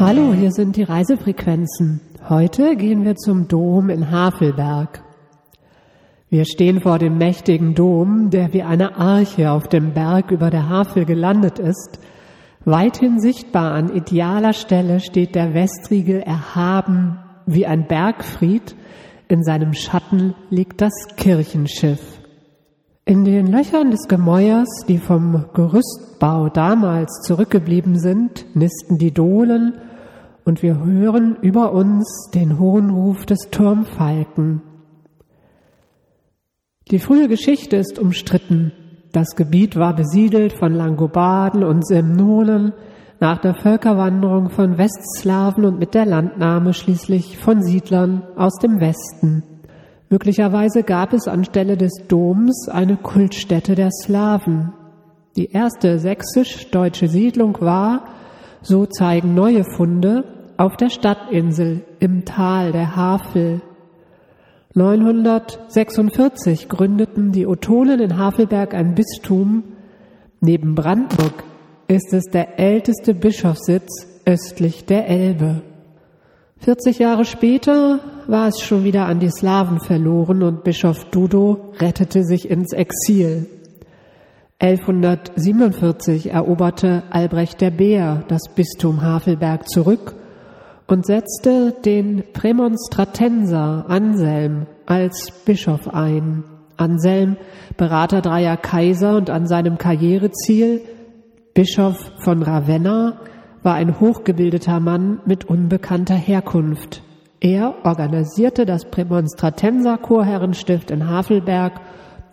Hallo, hier sind die Reisefrequenzen. Heute gehen wir zum Dom in Havelberg. Wir stehen vor dem mächtigen Dom, der wie eine Arche auf dem Berg über der Havel gelandet ist. Weithin sichtbar an idealer Stelle steht der Westriegel erhaben wie ein Bergfried. In seinem Schatten liegt das Kirchenschiff. In den Löchern des Gemäuers, die vom Gerüstbau damals zurückgeblieben sind, nisten die Dohlen und wir hören über uns den hohen Ruf des Turmfalken. Die frühe Geschichte ist umstritten. Das Gebiet war besiedelt von Langobarden und Semnonen nach der Völkerwanderung von Westslawen und mit der Landnahme schließlich von Siedlern aus dem Westen. Möglicherweise gab es anstelle des Doms eine Kultstätte der Slawen. Die erste sächsisch-deutsche Siedlung war, so zeigen neue Funde, auf der Stadtinsel im Tal der Havel. 946 gründeten die Ottonen in Havelberg ein Bistum. Neben Brandenburg ist es der älteste Bischofssitz östlich der Elbe. 40 Jahre später war es schon wieder an die Slawen verloren und Bischof Dudo rettete sich ins Exil. 1147 eroberte Albrecht der Bär das Bistum Havelberg zurück und setzte den Prämonstratenser Anselm als Bischof ein. Anselm, Berater dreier Kaiser und an seinem Karriereziel, Bischof von Ravenna, war ein hochgebildeter Mann mit unbekannter Herkunft. Er organisierte das Prämonstratenser Chorherrenstift in Havelberg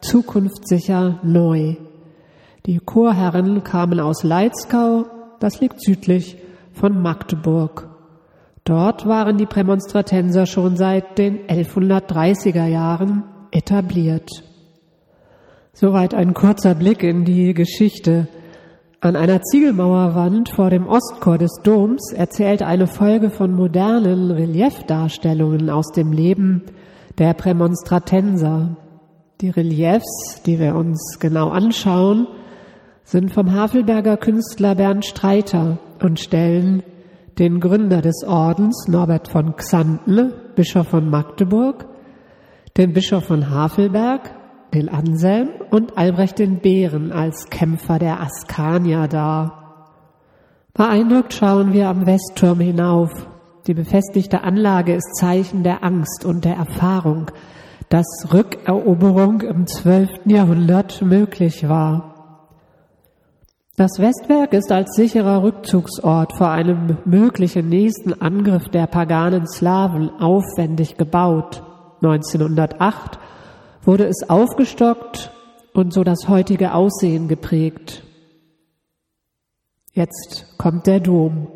zukunftssicher neu. Die Chorherren kamen aus Leitzkau, das liegt südlich von Magdeburg. Dort waren die Prämonstratenser schon seit den 1130er Jahren etabliert. Soweit ein kurzer Blick in die Geschichte an einer Ziegelmauerwand vor dem Ostchor des Doms erzählt eine Folge von modernen Reliefdarstellungen aus dem Leben der Prämonstratenser. Die Reliefs, die wir uns genau anschauen, sind vom Havelberger Künstler Bernd Streiter und stellen den Gründer des Ordens Norbert von Xanten, Bischof von Magdeburg, den Bischof von Havelberg, den Anselm und Albrecht den Bären als Kämpfer der Askanier dar. Beeindruckt schauen wir am Westturm hinauf. Die befestigte Anlage ist Zeichen der Angst und der Erfahrung, dass Rückeroberung im 12. Jahrhundert möglich war. Das Westwerk ist als sicherer Rückzugsort vor einem möglichen nächsten Angriff der paganen Slawen aufwendig gebaut. 1908 wurde es aufgestockt und so das heutige Aussehen geprägt. Jetzt kommt der Dom.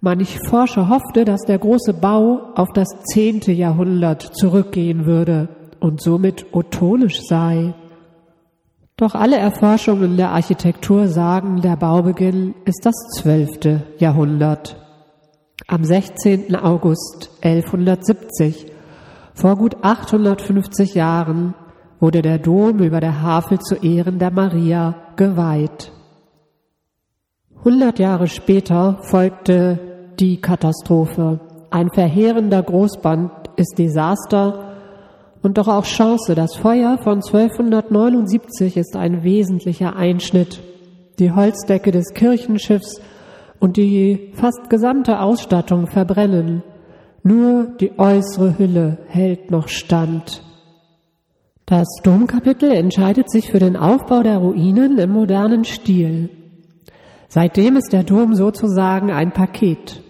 Manch Forscher hoffte, dass der große Bau auf das zehnte Jahrhundert zurückgehen würde und somit ottonisch sei. Doch alle Erforschungen der Architektur sagen, der Baubeginn ist das zwölfte Jahrhundert. Am 16. August 1170 vor gut 850 Jahren wurde der Dom über der Havel zu Ehren der Maria geweiht. 100 Jahre später folgte die Katastrophe. Ein verheerender Großband ist Desaster und doch auch Chance. Das Feuer von 1279 ist ein wesentlicher Einschnitt. Die Holzdecke des Kirchenschiffs und die fast gesamte Ausstattung verbrennen. Nur die äußere Hülle hält noch stand. Das Domkapitel entscheidet sich für den Aufbau der Ruinen im modernen Stil. Seitdem ist der Dom sozusagen ein Paket.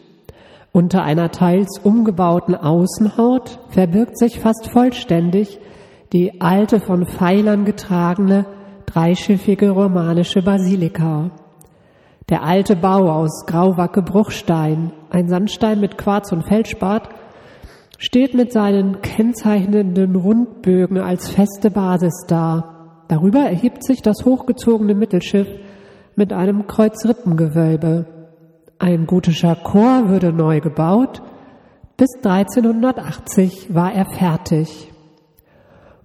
Unter einer teils umgebauten Außenhaut verbirgt sich fast vollständig die alte von Pfeilern getragene dreischiffige romanische Basilika. Der alte Bau aus Grauwacke Bruchstein, ein Sandstein mit Quarz und Feldspat, steht mit seinen kennzeichnenden Rundbögen als feste Basis da. Darüber erhebt sich das hochgezogene Mittelschiff mit einem Kreuzrippengewölbe. Ein gotischer Chor würde neu gebaut. Bis 1380 war er fertig.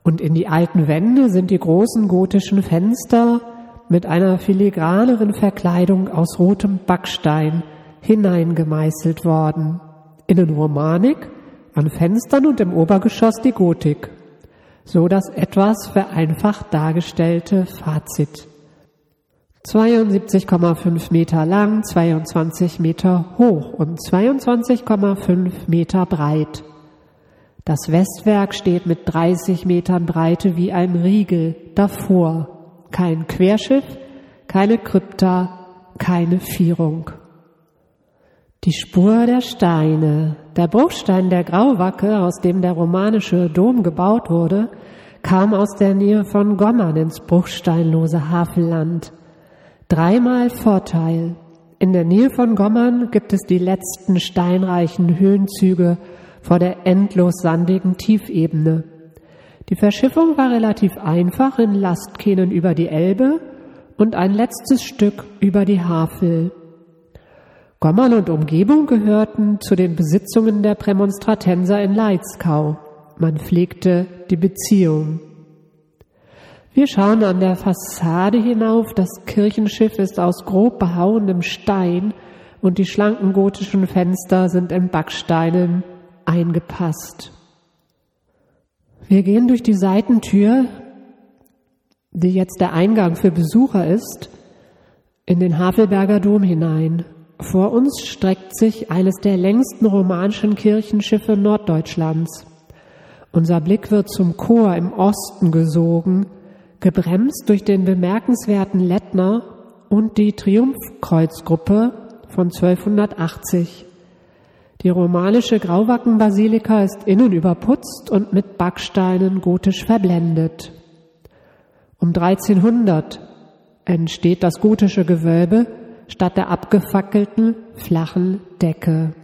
Und in die alten Wände sind die großen gotischen Fenster mit einer filigraneren Verkleidung aus rotem Backstein hineingemeißelt worden. Innenromanik, an Fenstern und im Obergeschoss die Gotik. So das etwas vereinfacht dargestellte Fazit. 72,5 Meter lang, 22 Meter hoch und 22,5 Meter breit. Das Westwerk steht mit 30 Metern Breite wie ein Riegel davor. Kein Querschiff, keine Krypta, keine Vierung. Die Spur der Steine. Der Bruchstein der Grauwacke, aus dem der romanische Dom gebaut wurde, kam aus der Nähe von Gommern ins bruchsteinlose Havelland. Dreimal Vorteil. In der Nähe von Gommern gibt es die letzten steinreichen Höhenzüge vor der endlos sandigen Tiefebene. Die Verschiffung war relativ einfach in Lastkähnen über die Elbe und ein letztes Stück über die Havel. Gommern und Umgebung gehörten zu den Besitzungen der Prämonstratenser in Leitzkau. Man pflegte die Beziehung. Wir schauen an der Fassade hinauf. Das Kirchenschiff ist aus grob behauenem Stein und die schlanken gotischen Fenster sind in Backsteinen eingepasst. Wir gehen durch die Seitentür, die jetzt der Eingang für Besucher ist, in den Havelberger Dom hinein. Vor uns streckt sich eines der längsten romanischen Kirchenschiffe Norddeutschlands. Unser Blick wird zum Chor im Osten gesogen, gebremst durch den bemerkenswerten Lettner und die Triumphkreuzgruppe von 1280. Die romanische Grauwackenbasilika ist innen überputzt und mit Backsteinen gotisch verblendet. Um 1300 entsteht das gotische Gewölbe statt der abgefackelten flachen Decke.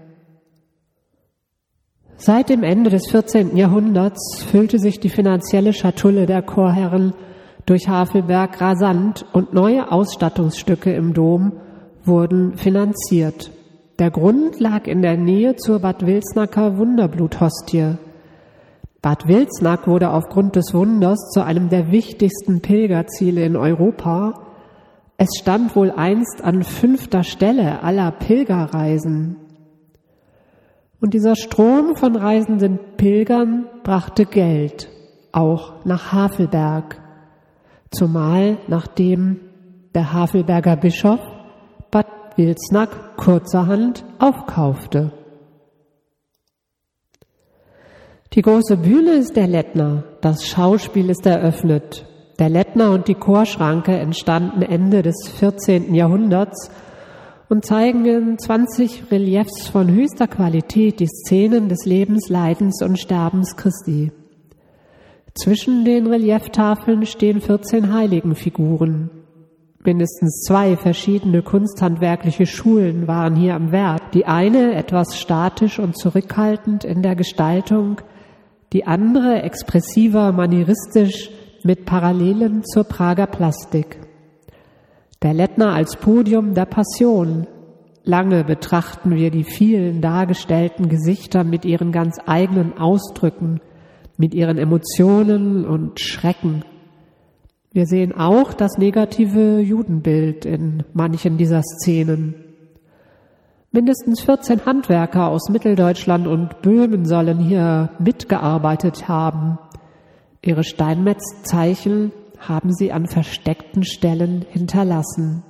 Seit dem Ende des 14. Jahrhunderts füllte sich die finanzielle Schatulle der Chorherren durch Havelberg rasant und neue Ausstattungsstücke im Dom wurden finanziert. Der Grund lag in der Nähe zur Bad Wilsnacker Wunderbluthostie. Bad Wilsnack wurde aufgrund des Wunders zu einem der wichtigsten Pilgerziele in Europa. Es stand wohl einst an fünfter Stelle aller Pilgerreisen. Und dieser Strom von reisenden Pilgern brachte Geld, auch nach Havelberg, zumal nachdem der Havelberger Bischof Bad Wilsnack kurzerhand aufkaufte. Die große Bühne ist der Lettner, das Schauspiel ist eröffnet. Der Lettner und die Chorschranke entstanden Ende des 14. Jahrhunderts und zeigen in 20 Reliefs von höchster Qualität die Szenen des Lebens, Leidens und Sterbens Christi. Zwischen den Relieftafeln stehen 14 Heiligenfiguren. Mindestens zwei verschiedene kunsthandwerkliche Schulen waren hier am Werk. Die eine etwas statisch und zurückhaltend in der Gestaltung, die andere expressiver, manieristisch mit Parallelen zur Prager Plastik. Der Lettner als Podium der Passion. Lange betrachten wir die vielen dargestellten Gesichter mit ihren ganz eigenen Ausdrücken, mit ihren Emotionen und Schrecken, wir sehen auch das negative Judenbild in manchen dieser Szenen. Mindestens 14 Handwerker aus Mitteldeutschland und Böhmen sollen hier mitgearbeitet haben. Ihre Steinmetzzeichen haben sie an versteckten Stellen hinterlassen.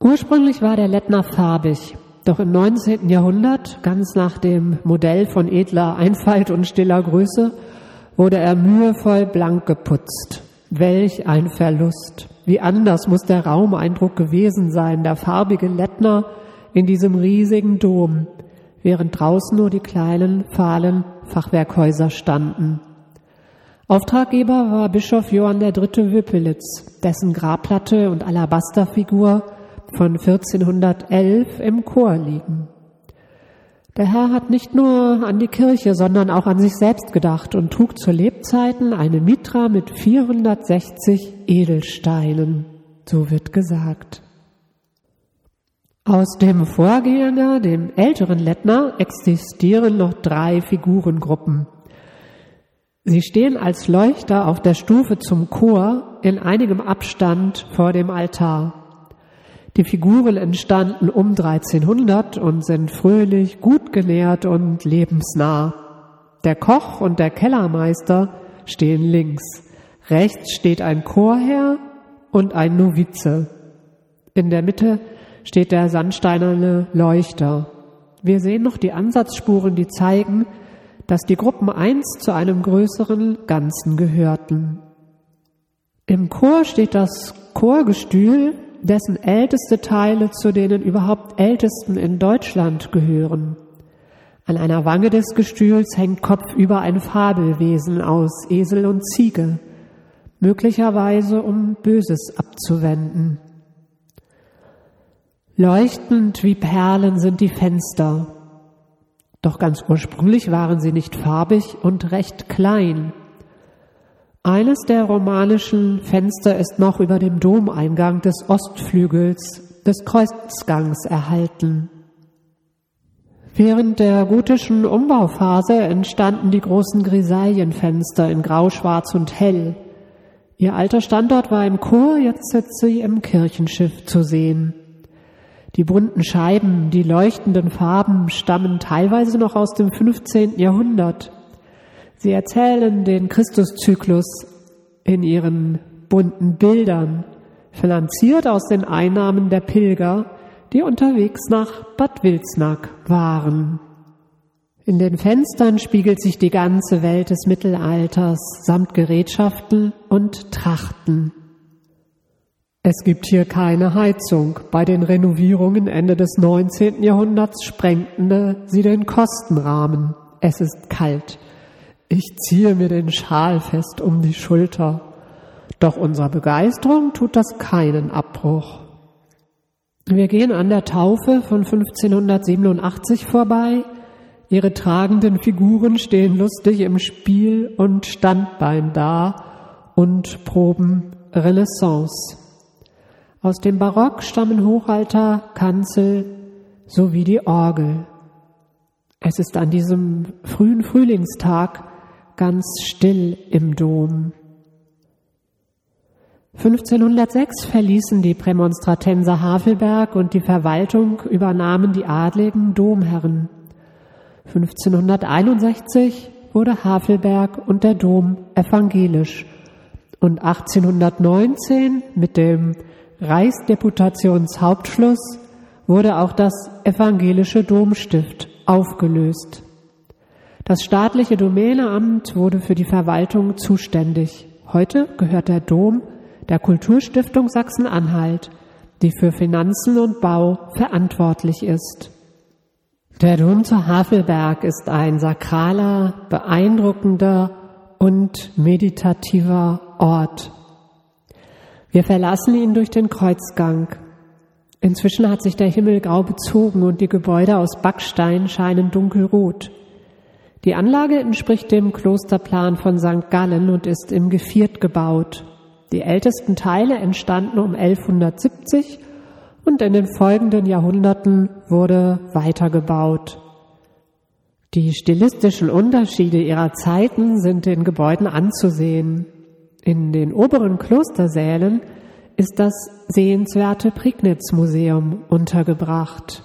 Ursprünglich war der Lettner farbig, doch im 19. Jahrhundert, ganz nach dem Modell von edler Einfalt und stiller Größe, wurde er mühevoll blank geputzt. Welch ein Verlust. Wie anders muss der Raumeindruck gewesen sein, der farbige Lettner in diesem riesigen Dom, während draußen nur die kleinen, fahlen Fachwerkhäuser standen. Auftraggeber war Bischof Johann III. Wüppelitz, dessen Grabplatte und Alabasterfigur von 1411 im Chor liegen. Der Herr hat nicht nur an die Kirche, sondern auch an sich selbst gedacht und trug zu Lebzeiten eine Mitra mit 460 Edelsteinen, so wird gesagt. Aus dem Vorgänger, dem älteren Lettner, existieren noch drei Figurengruppen. Sie stehen als Leuchter auf der Stufe zum Chor in einigem Abstand vor dem Altar. Die Figuren entstanden um 1300 und sind fröhlich, gut genährt und lebensnah. Der Koch und der Kellermeister stehen links. Rechts steht ein Chorherr und ein Novize. In der Mitte steht der sandsteinerne Leuchter. Wir sehen noch die Ansatzspuren, die zeigen, dass die Gruppen einst zu einem größeren Ganzen gehörten. Im Chor steht das Chorgestühl, dessen älteste Teile zu denen überhaupt ältesten in Deutschland gehören. An einer Wange des Gestühls hängt kopfüber ein Fabelwesen aus Esel und Ziege, möglicherweise um Böses abzuwenden. Leuchtend wie Perlen sind die Fenster, doch ganz ursprünglich waren sie nicht farbig und recht klein. Eines der romanischen Fenster ist noch über dem Domeingang des Ostflügels des Kreuzgangs erhalten. Während der gotischen Umbauphase entstanden die großen Grisaillenfenster in Grau, Schwarz und Hell. Ihr alter Standort war im Chor, jetzt sind sie im Kirchenschiff zu sehen. Die bunten Scheiben, die leuchtenden Farben stammen teilweise noch aus dem 15. Jahrhundert. Sie erzählen den Christuszyklus in ihren bunten Bildern, finanziert aus den Einnahmen der Pilger, die unterwegs nach Bad Wilsnack waren. In den Fenstern spiegelt sich die ganze Welt des Mittelalters samt Gerätschaften und Trachten. Es gibt hier keine Heizung. Bei den Renovierungen Ende des 19. Jahrhunderts sprengten sie den Kostenrahmen. Es ist kalt. Ich ziehe mir den Schal fest um die Schulter. Doch unserer Begeisterung tut das keinen Abbruch. Wir gehen an der Taufe von 1587 vorbei. Ihre tragenden Figuren stehen lustig im Spiel und Standbein da und proben Renaissance. Aus dem Barock stammen Hochaltar, Kanzel sowie die Orgel. Es ist an diesem frühen Frühlingstag ganz still im Dom. 1506 verließen die Prämonstratenser Havelberg und die Verwaltung übernahmen die adligen Domherren. 1561 wurde Havelberg und der Dom evangelisch und 1819 mit dem Reichsdeputationshauptschluss wurde auch das evangelische Domstift aufgelöst. Das staatliche Domäneamt wurde für die Verwaltung zuständig. Heute gehört der Dom der Kulturstiftung Sachsen-Anhalt, die für Finanzen und Bau verantwortlich ist. Der Dom zu Havelberg ist ein sakraler, beeindruckender und meditativer Ort. Wir verlassen ihn durch den Kreuzgang. Inzwischen hat sich der Himmel grau bezogen und die Gebäude aus Backstein scheinen dunkelrot. Die Anlage entspricht dem Klosterplan von St. Gallen und ist im Geviert gebaut. Die ältesten Teile entstanden um 1170 und in den folgenden Jahrhunderten wurde weitergebaut. Die stilistischen Unterschiede ihrer Zeiten sind den Gebäuden anzusehen. In den oberen Klostersälen ist das sehenswerte Prignitz-Museum untergebracht.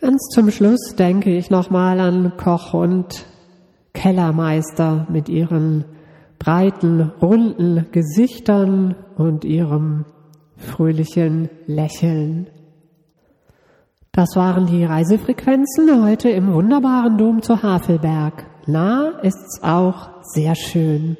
Ganz zum Schluss denke ich nochmal an Koch und Kellermeister mit ihren breiten, runden Gesichtern und ihrem fröhlichen Lächeln. Das waren die Reisefrequenzen heute im wunderbaren Dom zu Havelberg. Na, ist's auch sehr schön.